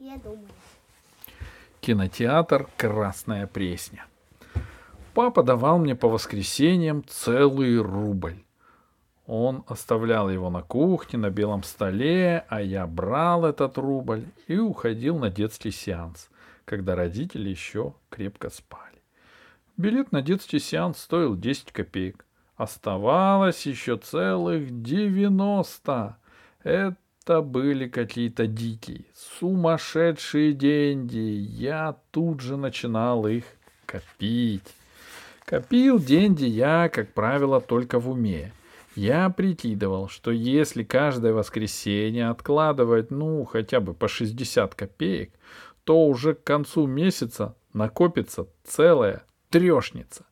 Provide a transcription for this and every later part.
Я думаю. Кинотеатр «Красная Пресня». Папа давал мне по воскресеньям целый рубль. Он оставлял его на кухне, на белом столе, а я брал этот рубль и уходил на детский сеанс, когда родители еще крепко спали. Билет на детский сеанс стоил 10 копеек. Оставалось еще целых 90. Это были какие-то дикие, сумасшедшие деньги. Я тут же начинал их копить. Копил деньги я, как правило, только в уме. Я прикидывал, что если каждое воскресенье откладывать, ну, хотя бы по 60 копеек, то уже к концу месяца накопится целая трешница.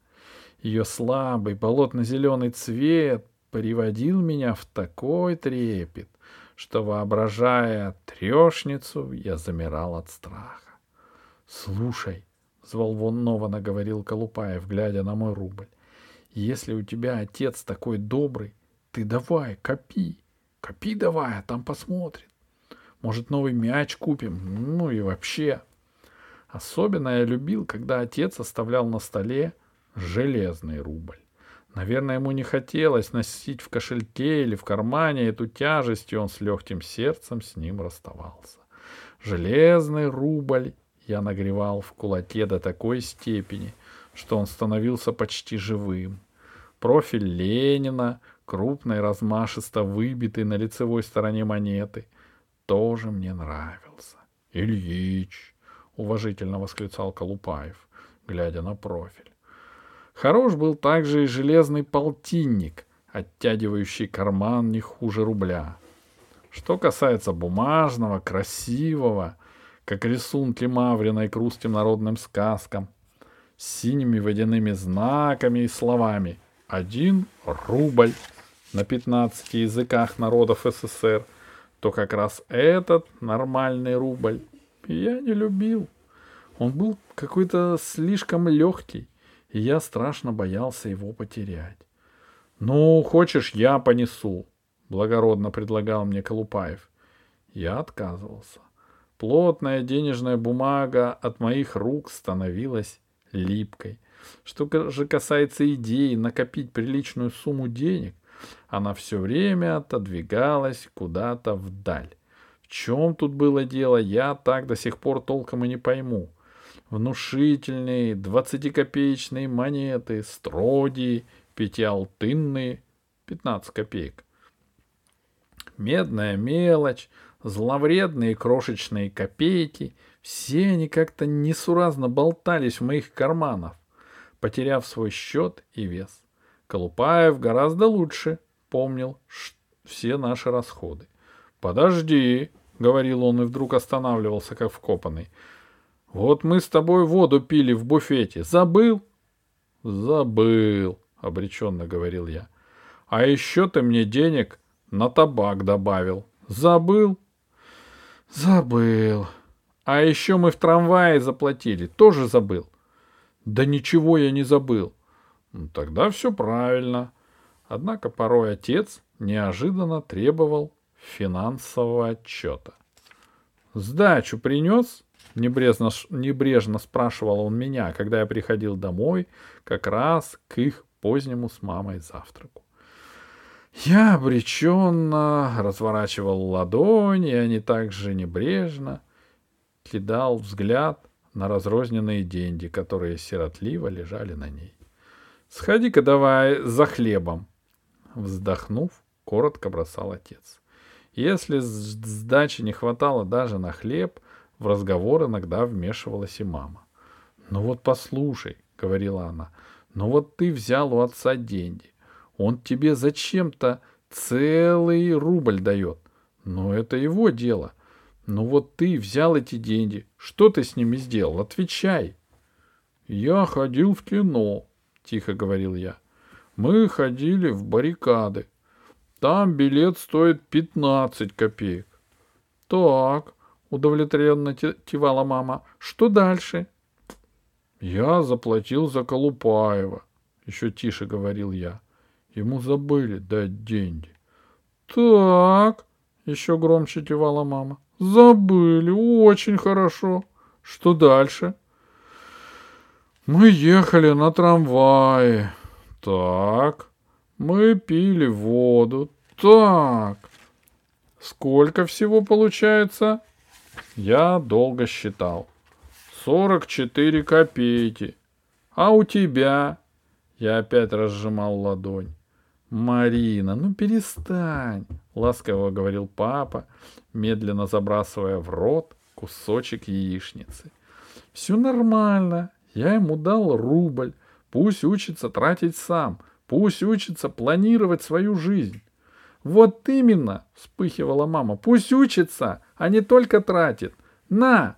Ее слабый болотно-зеленый цвет приводил меня в такой трепет, что, воображая трешницу, я замирал от страха. — Слушай, — взволнованно говорил Колупаев, глядя на мой рубль, — если у тебя отец такой добрый, ты давай, копи. Копи давай, а там посмотрим. Может, новый мяч купим? Ну и вообще. Особенно я любил, когда отец оставлял на столе железный рубль. Наверное, ему не хотелось носить в кошельке или в кармане эту тяжесть, и он с легким сердцем с ним расставался. Железный рубль я нагревал в кулаке до такой степени, что он становился почти живым. Профиль Ленина, крупный, размашисто выбитый на лицевой стороне монеты, тоже мне нравился. «Ильич!» — уважительно восклицал Колупаев, глядя на профиль. Хорош был также и железный полтинник, оттягивающий карман не хуже рубля. Что касается бумажного, красивого, как рисунки Маврина к русским народным сказкам, с синими водяными знаками и словами «один рубль» на 15 языках народов СССР, то как раз этот нормальный рубль я не любил. Он был какой-то слишком легкий, и я страшно боялся его потерять. «Ну, хочешь, я понесу», — благородно предлагал мне Колупаев. Я отказывался. Плотная денежная бумага от моих рук становилась липкой. Что же касается идеи накопить приличную сумму денег, она все время отодвигалась куда-то вдаль. В чем тут было дело, я так до сих пор толком и не пойму внушительные двадцатикопеечные монеты, строги, пятиалтынные, пятнадцать копеек. Медная мелочь, зловредные крошечные копейки, все они как-то несуразно болтались в моих карманах, потеряв свой счет и вес. Колупаев гораздо лучше помнил все наши расходы. «Подожди», — говорил он и вдруг останавливался, как вкопанный, — вот мы с тобой воду пили в буфете. Забыл? Забыл, обреченно говорил я. А еще ты мне денег на табак добавил. Забыл? Забыл. А еще мы в трамвае заплатили. Тоже забыл. Да ничего я не забыл. Ну, тогда все правильно. Однако порой отец неожиданно требовал финансового отчета. Сдачу принес? Небрежно, небрежно спрашивал он меня, когда я приходил домой, как раз к их позднему с мамой завтраку. Я обреченно разворачивал ладонь, и они также небрежно кидал взгляд на разрозненные деньги, которые сиротливо лежали на ней. «Сходи-ка давай за хлебом!» Вздохнув, коротко бросал отец. Если сдачи не хватало даже на хлеб, в разговор иногда вмешивалась и мама. «Ну вот послушай», — говорила она, — «ну вот ты взял у отца деньги. Он тебе зачем-то целый рубль дает. Но это его дело. Ну вот ты взял эти деньги. Что ты с ними сделал? Отвечай». «Я ходил в кино», — тихо говорил я. «Мы ходили в баррикады. Там билет стоит пятнадцать копеек». «Так, — удовлетворенно кивала мама. — Что дальше? — Я заплатил за Колупаева, — еще тише говорил я. Ему забыли дать деньги. — Так, — еще громче кивала мама. — Забыли, очень хорошо. Что дальше? Мы ехали на трамвае. Так. Мы пили воду. Так. Сколько всего получается? Я долго считал. Сорок четыре копейки. А у тебя? Я опять разжимал ладонь. Марина, ну перестань, ласково говорил папа, медленно забрасывая в рот кусочек яичницы. Все нормально. Я ему дал рубль. Пусть учится тратить сам. Пусть учится планировать свою жизнь. Вот именно, вспыхивала мама. Пусть учится, а не только тратит. На!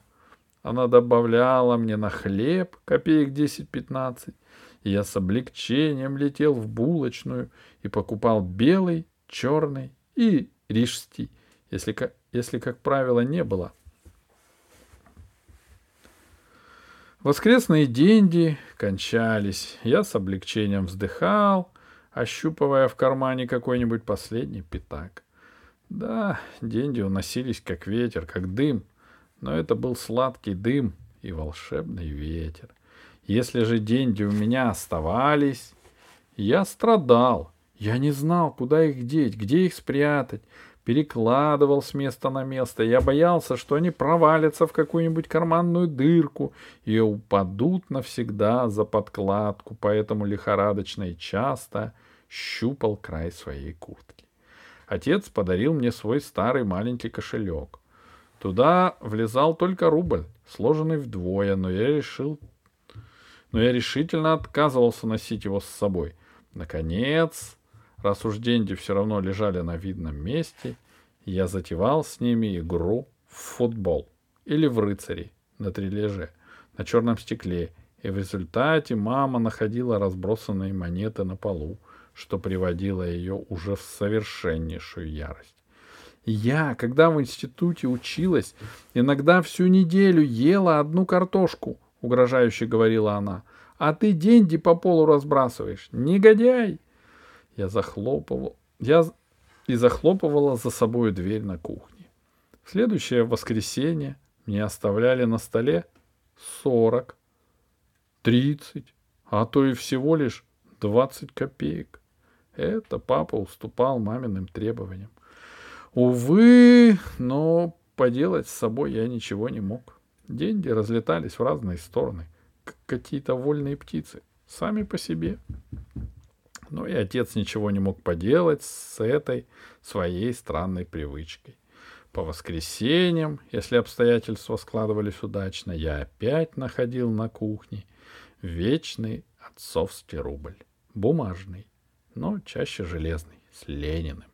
Она добавляла мне на хлеб копеек 10-15 и я с облегчением летел в булочную и покупал белый, черный и рижский, если, если, как правило, не было. Воскресные деньги кончались. Я с облегчением вздыхал, ощупывая в кармане какой-нибудь последний пятак. Да, деньги уносились как ветер, как дым, но это был сладкий дым и волшебный ветер. Если же деньги у меня оставались, я страдал. Я не знал, куда их деть, где их спрятать. Перекладывал с места на место. Я боялся, что они провалятся в какую-нибудь карманную дырку и упадут навсегда за подкладку, поэтому лихорадочно и часто щупал край своей куртки. Отец подарил мне свой старый маленький кошелек. Туда влезал только рубль, сложенный вдвое, но я решил но я решительно отказывался носить его с собой. Наконец, раз уж деньги все равно лежали на видном месте, я затевал с ними игру в футбол или в рыцари на трилеже, на черном стекле, и в результате мама находила разбросанные монеты на полу, что приводило ее уже в совершеннейшую ярость. Я, когда в институте училась, иногда всю неделю ела одну картошку —— угрожающе говорила она. «А ты деньги по полу разбрасываешь. Негодяй!» Я захлопывал... Я и захлопывала за собой дверь на кухне. В следующее воскресенье мне оставляли на столе сорок, тридцать, а то и всего лишь двадцать копеек. Это папа уступал маминым требованиям. Увы, но поделать с собой я ничего не мог. Деньги разлетались в разные стороны, как какие-то вольные птицы, сами по себе. Но и отец ничего не мог поделать с этой своей странной привычкой. По воскресеньям, если обстоятельства складывались удачно, я опять находил на кухне вечный отцовский рубль. Бумажный, но чаще железный, с Лениным.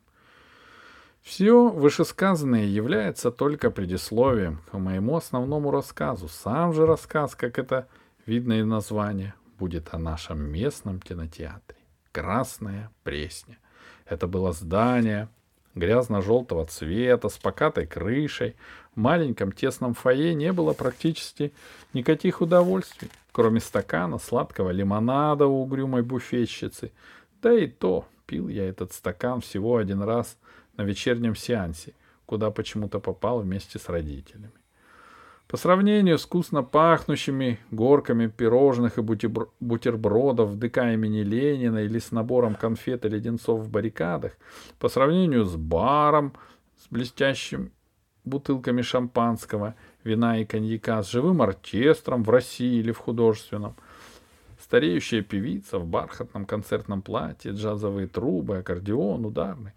Все вышесказанное является только предисловием к моему основному рассказу. Сам же рассказ, как это видно из названия, будет о нашем местном кинотеатре. Красная Пресня. Это было здание грязно-желтого цвета, с покатой крышей. В маленьком тесном фойе не было практически никаких удовольствий, кроме стакана сладкого лимонада у угрюмой буфетчицы. Да и то пил я этот стакан всего один раз на вечернем сеансе, куда почему-то попал вместе с родителями. По сравнению с вкусно пахнущими горками пирожных и бутербродов в ДК имени Ленина или с набором конфет и леденцов в баррикадах, по сравнению с баром с блестящим бутылками шампанского, вина и коньяка, с живым оркестром в России или в художественном, стареющая певица в бархатном концертном платье, джазовые трубы, аккордеон, ударный.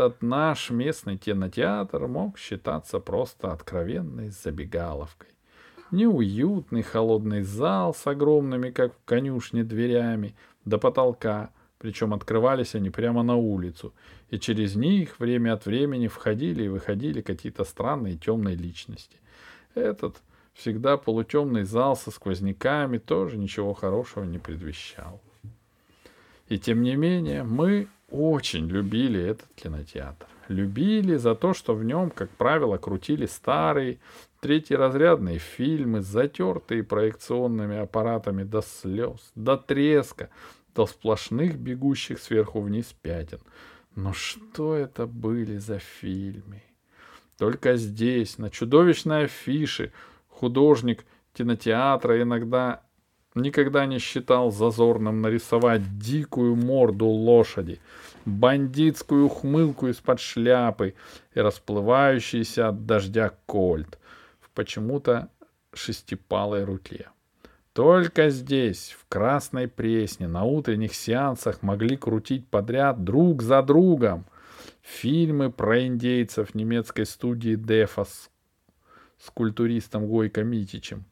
Этот наш местный кинотеатр мог считаться просто откровенной забегаловкой. Неуютный холодный зал с огромными, как в конюшне, дверями до потолка, причем открывались они прямо на улицу, и через них время от времени входили и выходили какие-то странные темные личности. Этот всегда полутемный зал со сквозняками тоже ничего хорошего не предвещал. И тем не менее мы очень любили этот кинотеатр. Любили за то, что в нем, как правило, крутили старые третьеразрядные фильмы, затертые проекционными аппаратами до слез, до треска, до сплошных бегущих сверху вниз пятен. Но что это были за фильмы? Только здесь, на чудовищной афише, художник кинотеатра иногда никогда не считал зазорным нарисовать дикую морду лошади, бандитскую ухмылку из-под шляпы и расплывающийся от дождя кольт в почему-то шестипалой руке. Только здесь, в Красной Пресне, на утренних сеансах могли крутить подряд друг за другом фильмы про индейцев немецкой студии Дефа с, с культуристом Гойко Митичем.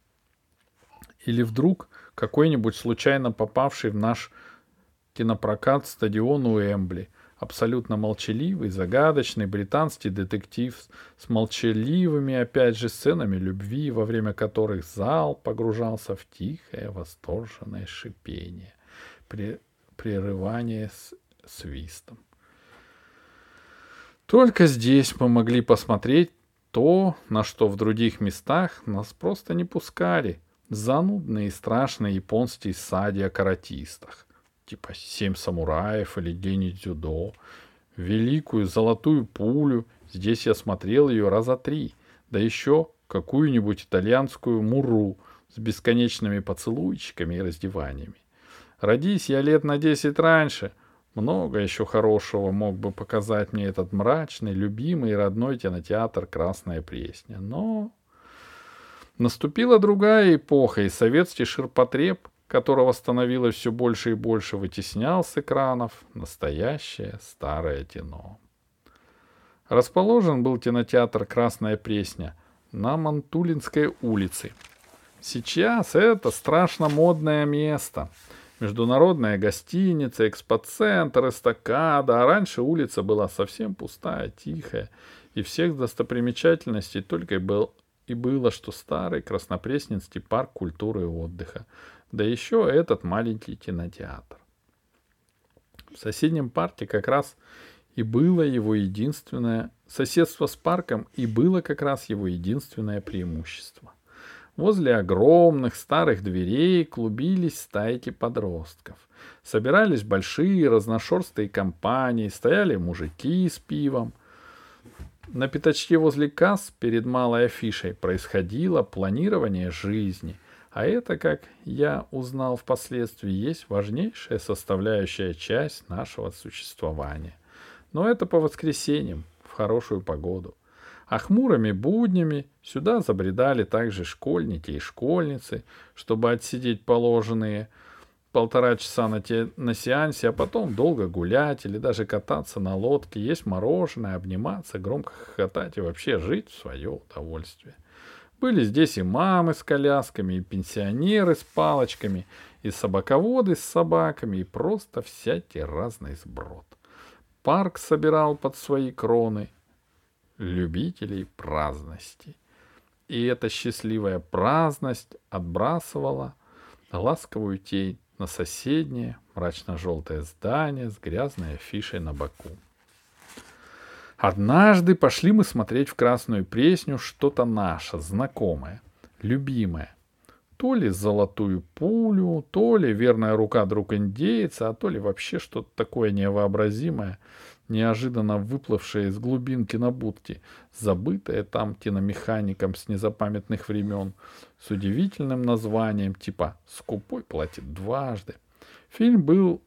Или вдруг какой-нибудь случайно попавший в наш кинопрокат стадион Уэмбли. Абсолютно молчаливый, загадочный британский детектив с молчаливыми, опять же, сценами любви, во время которых зал погружался в тихое, восторженное шипение, при, прерывание с свистом. Только здесь мы могли посмотреть то, на что в других местах нас просто не пускали. Занудные и страшные японские сади о каратистах. Типа «Семь самураев» или «День дзюдо». Великую золотую пулю. Здесь я смотрел ее раза три. Да еще какую-нибудь итальянскую муру с бесконечными поцелуйчиками и раздеваниями. Родись я лет на десять раньше — много еще хорошего мог бы показать мне этот мрачный, любимый и родной кинотеатр «Красная Пресня». Но наступила другая эпоха, и советский ширпотреб, которого становилось все больше и больше, вытеснял с экранов настоящее старое кино. Расположен был кинотеатр «Красная Пресня» на Мантулинской улице. Сейчас это страшно модное место — Международная гостиница, экспоцентр, эстакада, а раньше улица была совсем пустая, тихая, и всех достопримечательностей только и, был, и было, что старый Краснопресненский парк культуры и отдыха, да еще этот маленький кинотеатр. В соседнем парке как раз и было его единственное, соседство с парком и было как раз его единственное преимущество. Возле огромных старых дверей клубились стайки подростков. Собирались большие разношерстные компании, стояли мужики с пивом. На пятачке возле касс перед малой афишей происходило планирование жизни. А это, как я узнал впоследствии, есть важнейшая составляющая часть нашего существования. Но это по воскресеньям, в хорошую погоду – а хмурыми буднями сюда забредали также школьники и школьницы, чтобы отсидеть положенные полтора часа на, те, на сеансе, а потом долго гулять или даже кататься на лодке, есть мороженое, обниматься, громко хохотать и вообще жить в свое удовольствие. Были здесь и мамы с колясками, и пенсионеры с палочками, и собаководы с собаками, и просто всякий разный сброд. Парк собирал под свои кроны любителей праздности. И эта счастливая праздность отбрасывала ласковую тень на соседнее мрачно-желтое здание с грязной афишей на боку. Однажды пошли мы смотреть в Красную Пресню что-то наше, знакомое, любимое. То ли золотую пулю, то ли верная рука друг индейца, а то ли вообще что-то такое невообразимое, неожиданно выплывшая из глубин кинобудки, забытая там киномехаником с незапамятных времен, с удивительным названием типа «Скупой платит дважды». Фильм был,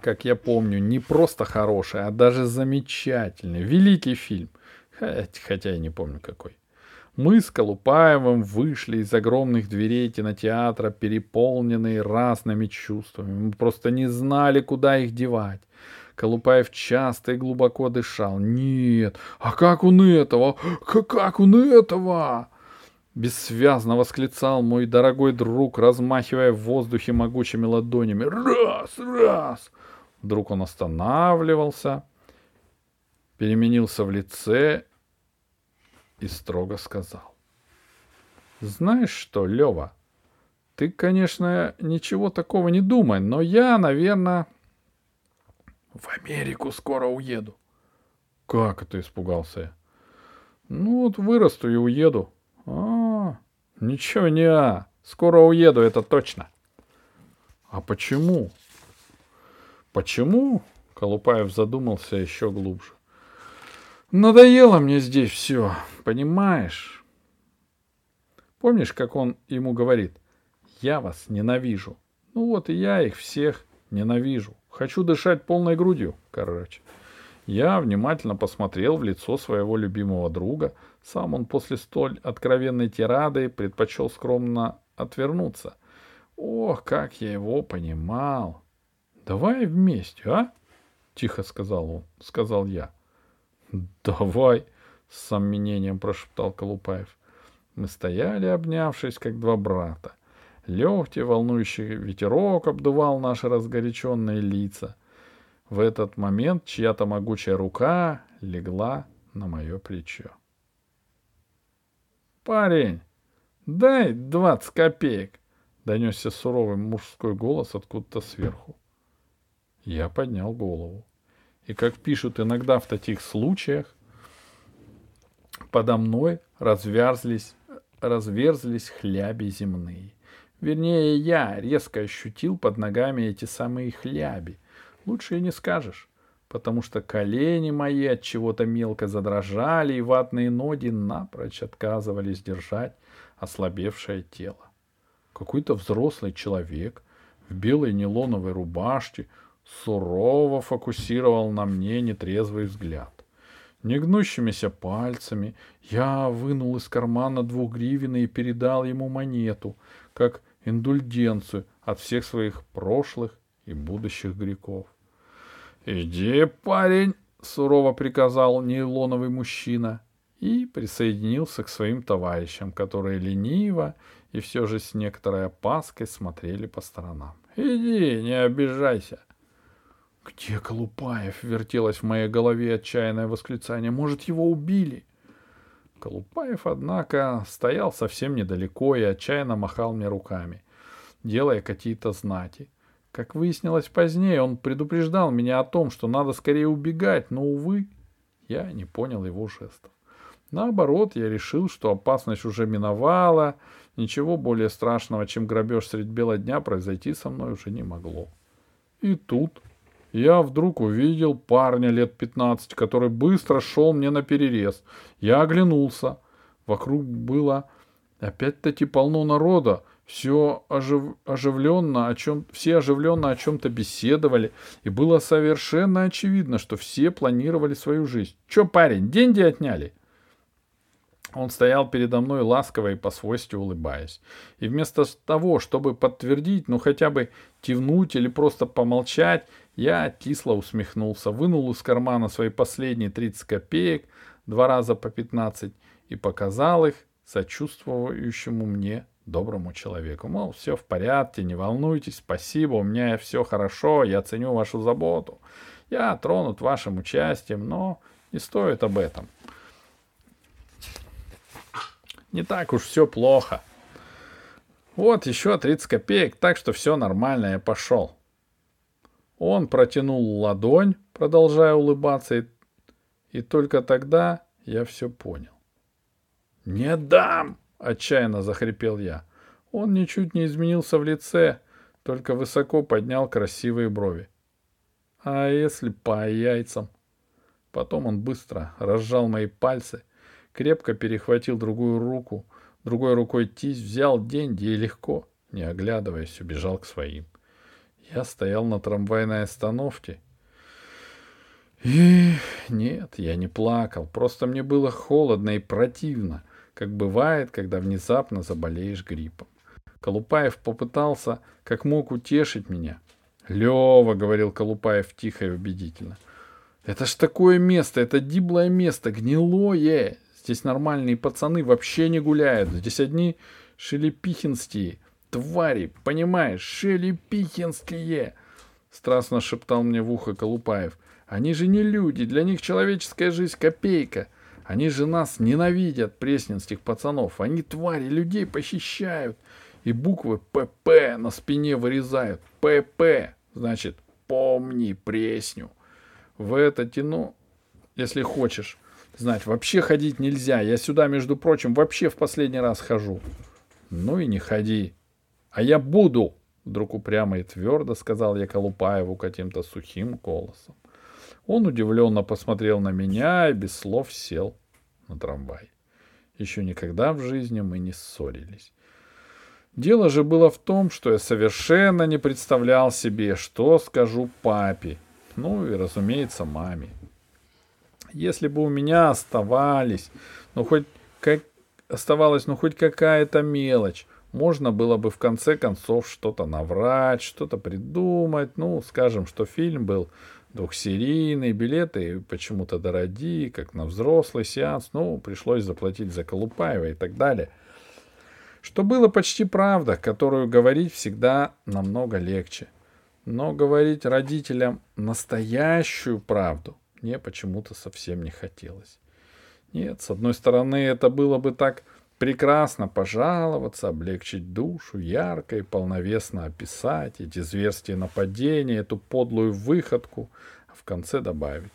как я помню, не просто хороший, а даже замечательный, великий фильм, хотя я не помню какой. Мы с Колупаевым вышли из огромных дверей кинотеатра, переполненные разными чувствами. Мы просто не знали, куда их девать. Колупаев часто и глубоко дышал. «Нет! А как он этого? Как он этого?» Бессвязно восклицал мой дорогой друг, размахивая в воздухе могучими ладонями. «Раз! Раз!» Вдруг он останавливался, переменился в лице и строго сказал. «Знаешь что, Лева, ты, конечно, ничего такого не думай, но я, наверное, в Америку скоро уеду. Как это испугался я? Ну вот вырасту и уеду. А, ничего не а. Скоро уеду, это точно. А почему? Почему? Колупаев задумался еще глубже. Надоело мне здесь все, понимаешь? Помнишь, как он ему говорит? Я вас ненавижу. Ну вот и я их всех ненавижу. Хочу дышать полной грудью, короче. Я внимательно посмотрел в лицо своего любимого друга. Сам он после столь откровенной тирады предпочел скромно отвернуться. Ох, как я его понимал. Давай вместе, а? Тихо сказал он, сказал я. Давай, с сомнением прошептал Колупаев. Мы стояли, обнявшись, как два брата. Легкий волнующий ветерок обдувал наши разгоряченные лица. В этот момент чья-то могучая рука легла на мое плечо. «Парень, дай двадцать копеек!» — донесся суровый мужской голос откуда-то сверху. Я поднял голову. И, как пишут иногда в таких случаях, подо мной разверзлись, разверзлись хляби земные. Вернее, я резко ощутил под ногами эти самые хляби — Лучше и не скажешь, потому что колени мои от чего-то мелко задрожали, и ватные ноги напрочь отказывались держать ослабевшее тело. Какой-то взрослый человек в белой нейлоновой рубашке сурово фокусировал на мне нетрезвый взгляд. Негнущимися пальцами я вынул из кармана двухгривенный и передал ему монету, как индульгенцию от всех своих прошлых и будущих грехов. «Иди, парень!» — сурово приказал нейлоновый мужчина и присоединился к своим товарищам, которые лениво и все же с некоторой опаской смотрели по сторонам. «Иди, не обижайся!» «Где Колупаев?» — вертелось в моей голове отчаянное восклицание. «Может, его убили?» Колупаев, однако, стоял совсем недалеко и отчаянно махал мне руками, делая какие-то знаки. Как выяснилось позднее, он предупреждал меня о том, что надо скорее убегать, но, увы, я не понял его жестов. Наоборот, я решил, что опасность уже миновала, ничего более страшного, чем грабеж средь бела дня, произойти со мной уже не могло. И тут я вдруг увидел парня лет пятнадцати, который быстро шел мне на перерез. Я оглянулся. Вокруг было опять-таки полно народа, все ожив... оживленно о чем все оживленно о чем-то беседовали, и было совершенно очевидно, что все планировали свою жизнь. Че, парень, деньги отняли? Он стоял передо мной ласково и по-свойски улыбаясь. И вместо того, чтобы подтвердить, ну хотя бы кивнуть или просто помолчать, я кисло усмехнулся, вынул из кармана свои последние 30 копеек, два раза по 15, и показал их сочувствующему мне доброму человеку. Мол, все в порядке, не волнуйтесь, спасибо, у меня все хорошо, я ценю вашу заботу. Я тронут вашим участием, но не стоит об этом. Не так уж все плохо. Вот еще 30 копеек, так что все нормально, я пошел. Он протянул ладонь, продолжая улыбаться, и, и только тогда я все понял. «Не дам!» Отчаянно захрипел я. Он ничуть не изменился в лице, только высоко поднял красивые брови. А если по яйцам? Потом он быстро разжал мои пальцы, крепко перехватил другую руку, другой рукой тись, взял деньги и легко, не оглядываясь, убежал к своим. Я стоял на трамвайной остановке. И нет, я не плакал, просто мне было холодно и противно как бывает, когда внезапно заболеешь гриппом. Колупаев попытался как мог утешить меня. Лева, говорил Колупаев тихо и убедительно. Это ж такое место, это диблое место, гнилое. Здесь нормальные пацаны вообще не гуляют. Здесь одни шелепихинские твари, понимаешь, шелепихинские. Страстно шептал мне в ухо Колупаев. Они же не люди, для них человеческая жизнь копейка — они же нас ненавидят, пресненских пацанов. Они твари, людей похищают. И буквы ПП на спине вырезают. ПП, значит, помни пресню. В это тяну, если хочешь знать, вообще ходить нельзя. Я сюда, между прочим, вообще в последний раз хожу. Ну и не ходи. А я буду, вдруг упрямо и твердо сказал я Колупаеву каким-то сухим голосом. Он удивленно посмотрел на меня и без слов сел на трамвай. Еще никогда в жизни мы не ссорились. Дело же было в том, что я совершенно не представлял себе, что скажу папе, ну и, разумеется, маме. Если бы у меня оставались, ну хоть как оставалась, ну хоть какая-то мелочь, можно было бы в конце концов что-то наврать, что-то придумать. Ну, скажем, что фильм был двухсерийный, билеты почему-то дорогие, как на взрослый сеанс. Ну, пришлось заплатить за Колупаева и так далее. Что было почти правда, которую говорить всегда намного легче. Но говорить родителям настоящую правду мне почему-то совсем не хотелось. Нет, с одной стороны, это было бы так прекрасно пожаловаться, облегчить душу, ярко и полновесно описать эти зверские нападения, эту подлую выходку, а в конце добавить.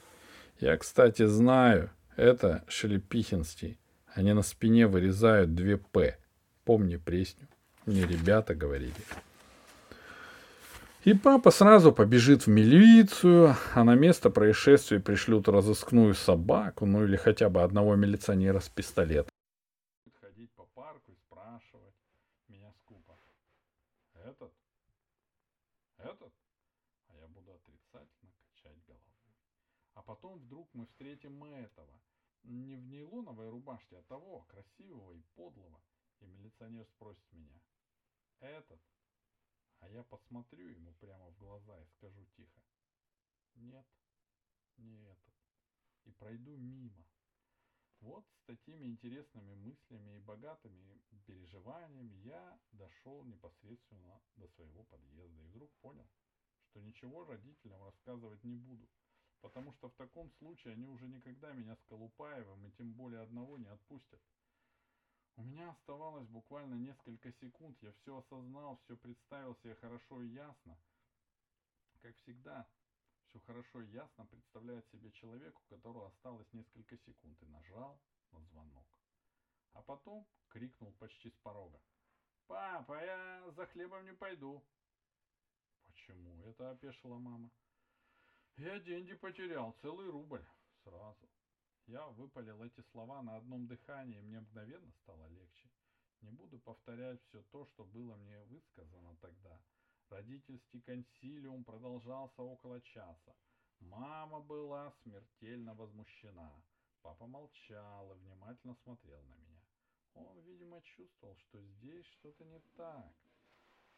Я, кстати, знаю, это Шелепихинский. Они на спине вырезают две «П». Помни пресню. Мне ребята говорили. И папа сразу побежит в милицию, а на место происшествия пришлют разыскную собаку, ну или хотя бы одного милиционера с пистолетом. потом вдруг мы встретим этого. Не в нейлоновой рубашке, а того, красивого и подлого. И милиционер спросит меня. Этот? А я посмотрю ему прямо в глаза и скажу тихо. Нет, не этот. И пройду мимо. Вот с такими интересными мыслями и богатыми переживаниями я дошел непосредственно до своего подъезда и вдруг понял, что ничего родителям рассказывать не буду – потому что в таком случае они уже никогда меня с Колупаевым и тем более одного не отпустят. У меня оставалось буквально несколько секунд, я все осознал, все представил себе хорошо и ясно. Как всегда, все хорошо и ясно представляет себе человек, у которого осталось несколько секунд, и нажал на звонок. А потом крикнул почти с порога. «Папа, я за хлебом не пойду». «Почему?» — это опешила мама. Я деньги потерял, целый рубль. Сразу. Я выпалил эти слова на одном дыхании, и мне мгновенно стало легче. Не буду повторять все то, что было мне высказано тогда. Родительский консилиум продолжался около часа. Мама была смертельно возмущена. Папа молчал и внимательно смотрел на меня. Он, видимо, чувствовал, что здесь что-то не так.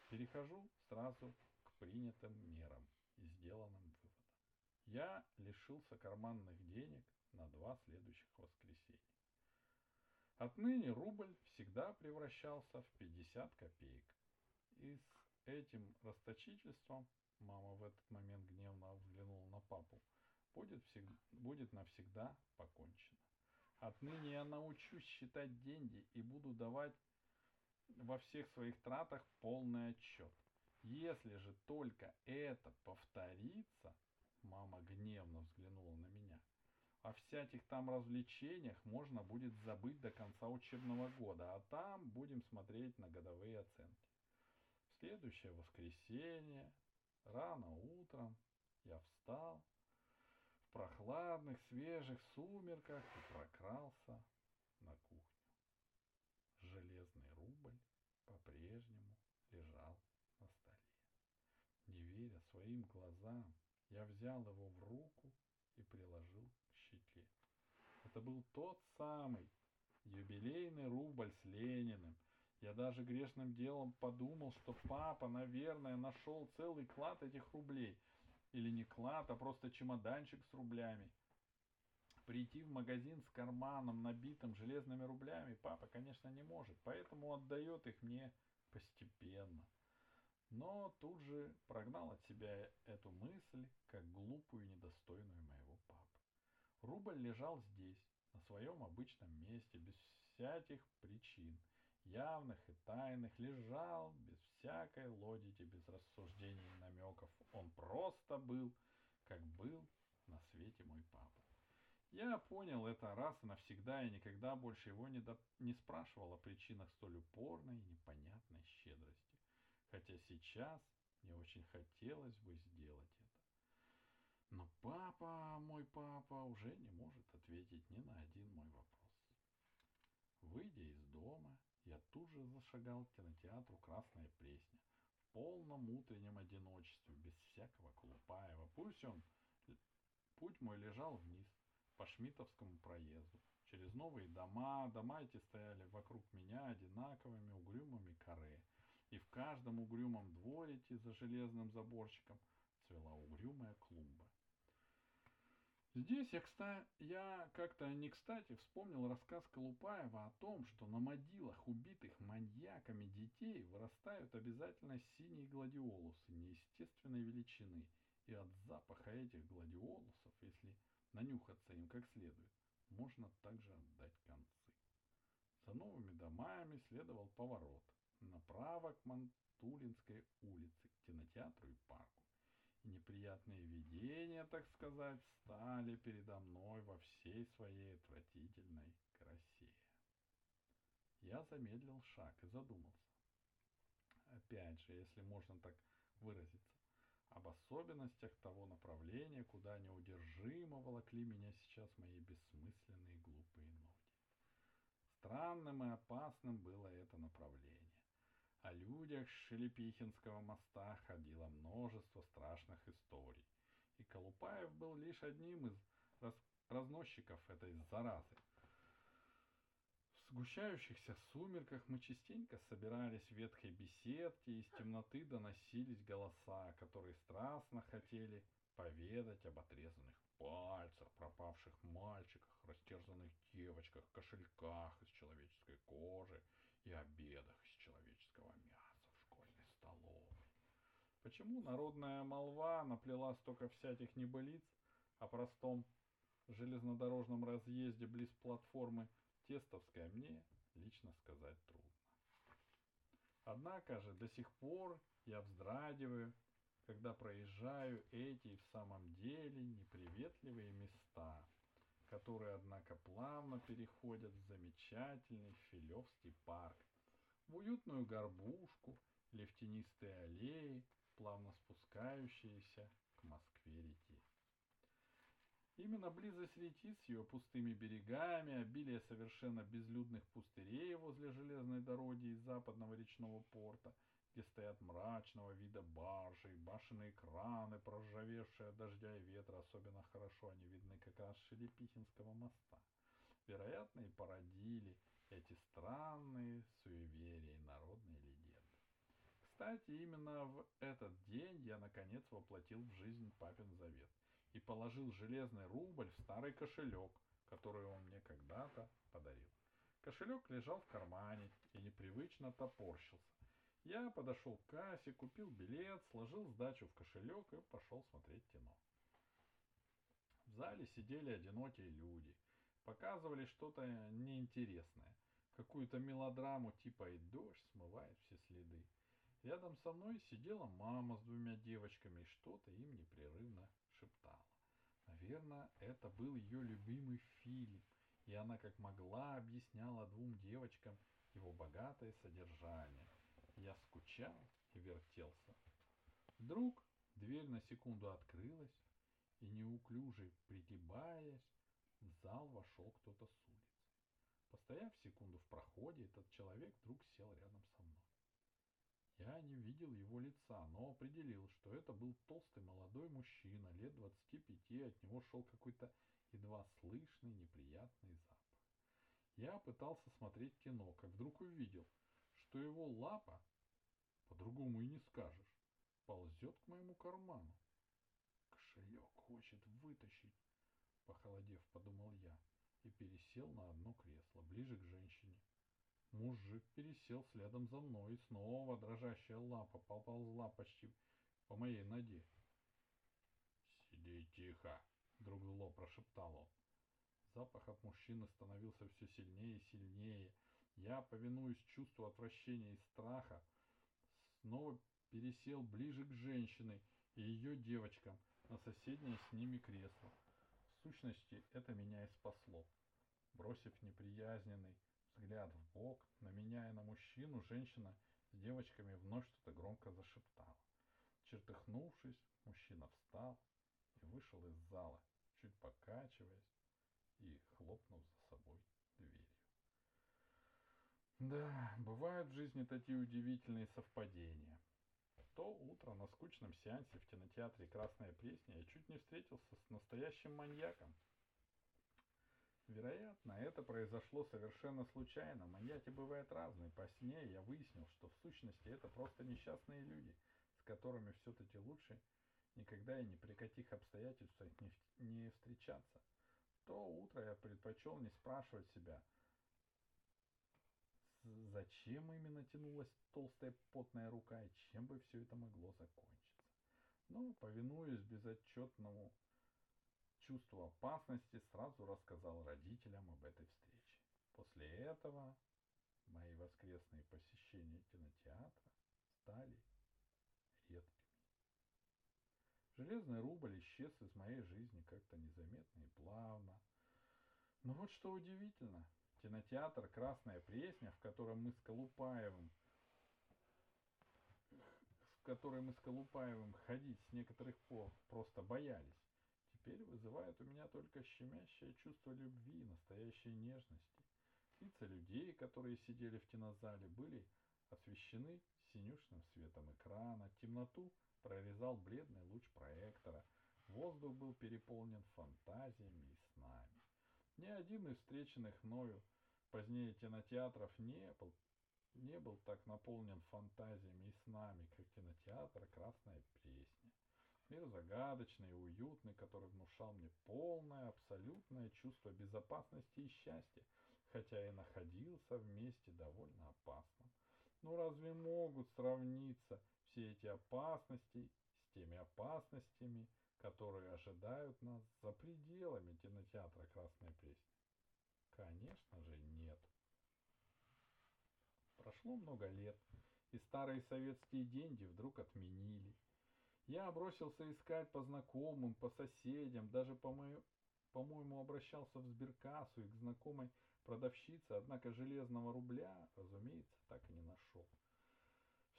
Перехожу сразу к принятым мерам и сделанным я лишился карманных денег на два следующих воскресенья. Отныне рубль всегда превращался в 50 копеек. И с этим расточительством, мама в этот момент гневно взглянула на папу, будет, всег... будет навсегда покончено. Отныне я научусь считать деньги и буду давать во всех своих тратах полный отчет. Если же только это повторится, Мама гневно взглянула на меня. О всяких там развлечениях можно будет забыть до конца учебного года, а там будем смотреть на годовые оценки. В следующее воскресенье, рано утром, я встал в прохладных, свежих сумерках и прокрался на кухню. Железный рубль по-прежнему лежал на столе. Не веря своим глазам, я взял его в руку и приложил. Это был тот самый юбилейный рубль с Лениным. Я даже грешным делом подумал, что папа, наверное, нашел целый клад этих рублей. Или не клад, а просто чемоданчик с рублями. Прийти в магазин с карманом, набитым железными рублями, папа, конечно, не может, поэтому отдает их мне постепенно – но тут же прогнал от себя эту мысль, как глупую и недостойную моего. Рубль лежал здесь, на своем обычном месте, без всяких причин, явных и тайных, лежал без всякой логики, без рассуждений и намеков. Он просто был, как был на свете мой папа. Я понял это раз и навсегда и никогда больше его не, до... не спрашивал о причинах столь упорной и непонятной щедрости хотя сейчас мне очень хотелось бы сделать. Но папа, мой папа, уже не может ответить ни на один мой вопрос. Выйдя из дома, я тут же зашагал к кинотеатру «Красная Пресня» в полном утреннем одиночестве, без всякого Колупаева. Пусть он... Путь мой лежал вниз, по Шмитовскому проезду, через новые дома. Дома эти стояли вокруг меня одинаковыми угрюмыми каре. И в каждом угрюмом дворике за железным заборчиком цвела угрюмая клумба. Здесь я, кстати, я как-то не кстати вспомнил рассказ Колупаева о том, что на могилах убитых маньяками детей вырастают обязательно синие гладиолусы неестественной величины, и от запаха этих гладиолусов, если нанюхаться им как следует, можно также отдать концы. За новыми домами следовал поворот направо к Мантулинской улице, к кинотеатру и парку. Неприятные видения, так сказать, стали передо мной во всей своей отвратительной красе. Я замедлил шаг и задумался. Опять же, если можно так выразиться, об особенностях того направления, куда неудержимо волокли меня сейчас мои бессмысленные глупые ноги. Странным и опасным было это направление. О людях Шелепихинского моста ходило множество страшных историй, и Колупаев был лишь одним из раз разносчиков этой заразы. В сгущающихся сумерках мы частенько собирались в ветхой беседке, и из темноты доносились голоса, которые страстно хотели поведать об отрезанных пальцах, пропавших мальчиках, растерзанных девочках, кошельках Почему народная молва наплела столько всяких небылиц о простом железнодорожном разъезде близ платформы Тестовская, мне лично сказать трудно. Однако же до сих пор я вздрагиваю когда проезжаю эти в самом деле неприветливые места, которые, однако, плавно переходят в замечательный Филевский парк, в уютную горбушку или в тенистые аллеи, плавно спускающиеся к Москве-реке. Именно близость реки с ее пустыми берегами, обилие совершенно безлюдных пустырей возле железной дороги из западного речного порта – где стоят мрачного вида баржи, башенные краны, проржавевшие от дождя и ветра, особенно хорошо они видны как раз с Шелепихинского моста. Вероятно, и породили эти странные Кстати, именно в этот день я наконец воплотил в жизнь папин завет и положил железный рубль в старый кошелек, который он мне когда-то подарил. Кошелек лежал в кармане и непривычно топорщился. Я подошел к кассе, купил билет, сложил сдачу в кошелек и пошел смотреть кино. В зале сидели одинокие люди. Показывали что-то неинтересное. Какую-то мелодраму типа «И дождь смывает все следы». Рядом со мной сидела мама с двумя девочками и что-то им непрерывно шептала. Наверное, это был ее любимый фильм, и она как могла объясняла двум девочкам его богатое содержание – я скучал и вертелся. Вдруг дверь на секунду открылась, и неуклюже пригибаясь, в зал вошел кто-то с улицы. Постояв секунду в проходе, этот человек вдруг сел рядом со мной. Не видел его лица, но определил, что это был толстый молодой мужчина, лет 25, от него шел какой-то едва слышный неприятный запах. Я пытался смотреть кино, как вдруг увидел, что его лапа по-другому и не скажешь. Ползет к моему карману. Кошелек хочет вытащить, похолодев, подумал я, и пересел на одно кресло, ближе к женщине. Мужик пересел следом за мной, и снова дрожащая лапа поползла почти по моей ноге. «Сиди тихо!» — вдруг зло прошептал он. Запах от мужчины становился все сильнее и сильнее. Я, повинуясь чувству отвращения и страха, снова пересел ближе к женщине и ее девочкам на соседнее с ними кресло. В сущности, это меня и спасло. Бросив неприязненный взгляд в бок на меня и на мужчину, женщина с девочками вновь что-то громко зашептала. Чертыхнувшись, мужчина встал, и вышел из зала, чуть покачиваясь и хлопнув за собой дверью. Да, бывают в жизни такие удивительные совпадения. То утро на скучном сеансе в кинотеатре «Красная пресня» я чуть не встретился с настоящим маньяком. Вероятно, это произошло совершенно случайно. Маньяки бывают разные. По сне я выяснил, что в сущности это просто несчастные люди, с которыми все-таки лучше никогда и ни при каких обстоятельствах не, не встречаться. То утро я предпочел не спрашивать себя, зачем именно тянулась толстая потная рука и чем бы все это могло закончиться. Но, повинуясь безотчетному чувству опасности, сразу рассказал родителям об этой встрече. После этого мои воскресные посещения кинотеатра стали редкими. Железный рубль исчез из моей жизни как-то незаметно и плавно. Но вот что удивительно, кинотеатр «Красная Пресня», в котором мы с Колупаевым в который мы с Колупаевым ходить с некоторых пор просто боялись, теперь вызывает у меня только щемящее чувство любви, настоящей нежности. Лица людей, которые сидели в кинозале, были освещены синюшным светом экрана, темноту прорезал бледный луч проектора, воздух был переполнен фантазиями и снами. Ни один из встреченных мною позднее кинотеатров не был, не был так наполнен фантазиями и снами, как кинотеатр «Красная Пресня». Мир загадочный и уютный, который внушал мне полное, абсолютное чувство безопасности и счастья, хотя и находился вместе довольно опасным. Но разве могут сравниться все эти опасности с теми опасностями, которые ожидают нас за пределами кинотеатра «Красная песня»? Конечно же, нет. Прошло много лет, и старые советские деньги вдруг отменили. Я бросился искать по знакомым, по соседям, даже по моему по-моему, обращался в сберкассу и к знакомой продавщице, однако железного рубля, разумеется, так и не нашел.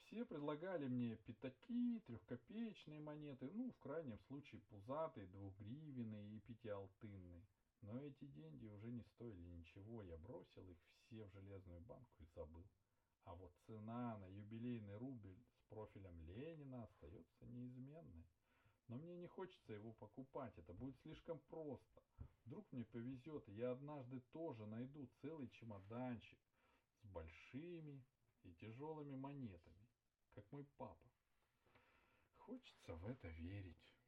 Все предлагали мне пятаки, трехкопеечные монеты, ну, в крайнем случае, пузатые, двухгривенные и пятиалтынные. Но эти деньги уже не стоили ничего, я бросил их все в железную банку и забыл. А вот цена на юбилейный рубль профилем Ленина остается неизменной. Но мне не хочется его покупать, это будет слишком просто. Вдруг мне повезет, и я однажды тоже найду целый чемоданчик с большими и тяжелыми монетами, как мой папа. Хочется в это верить.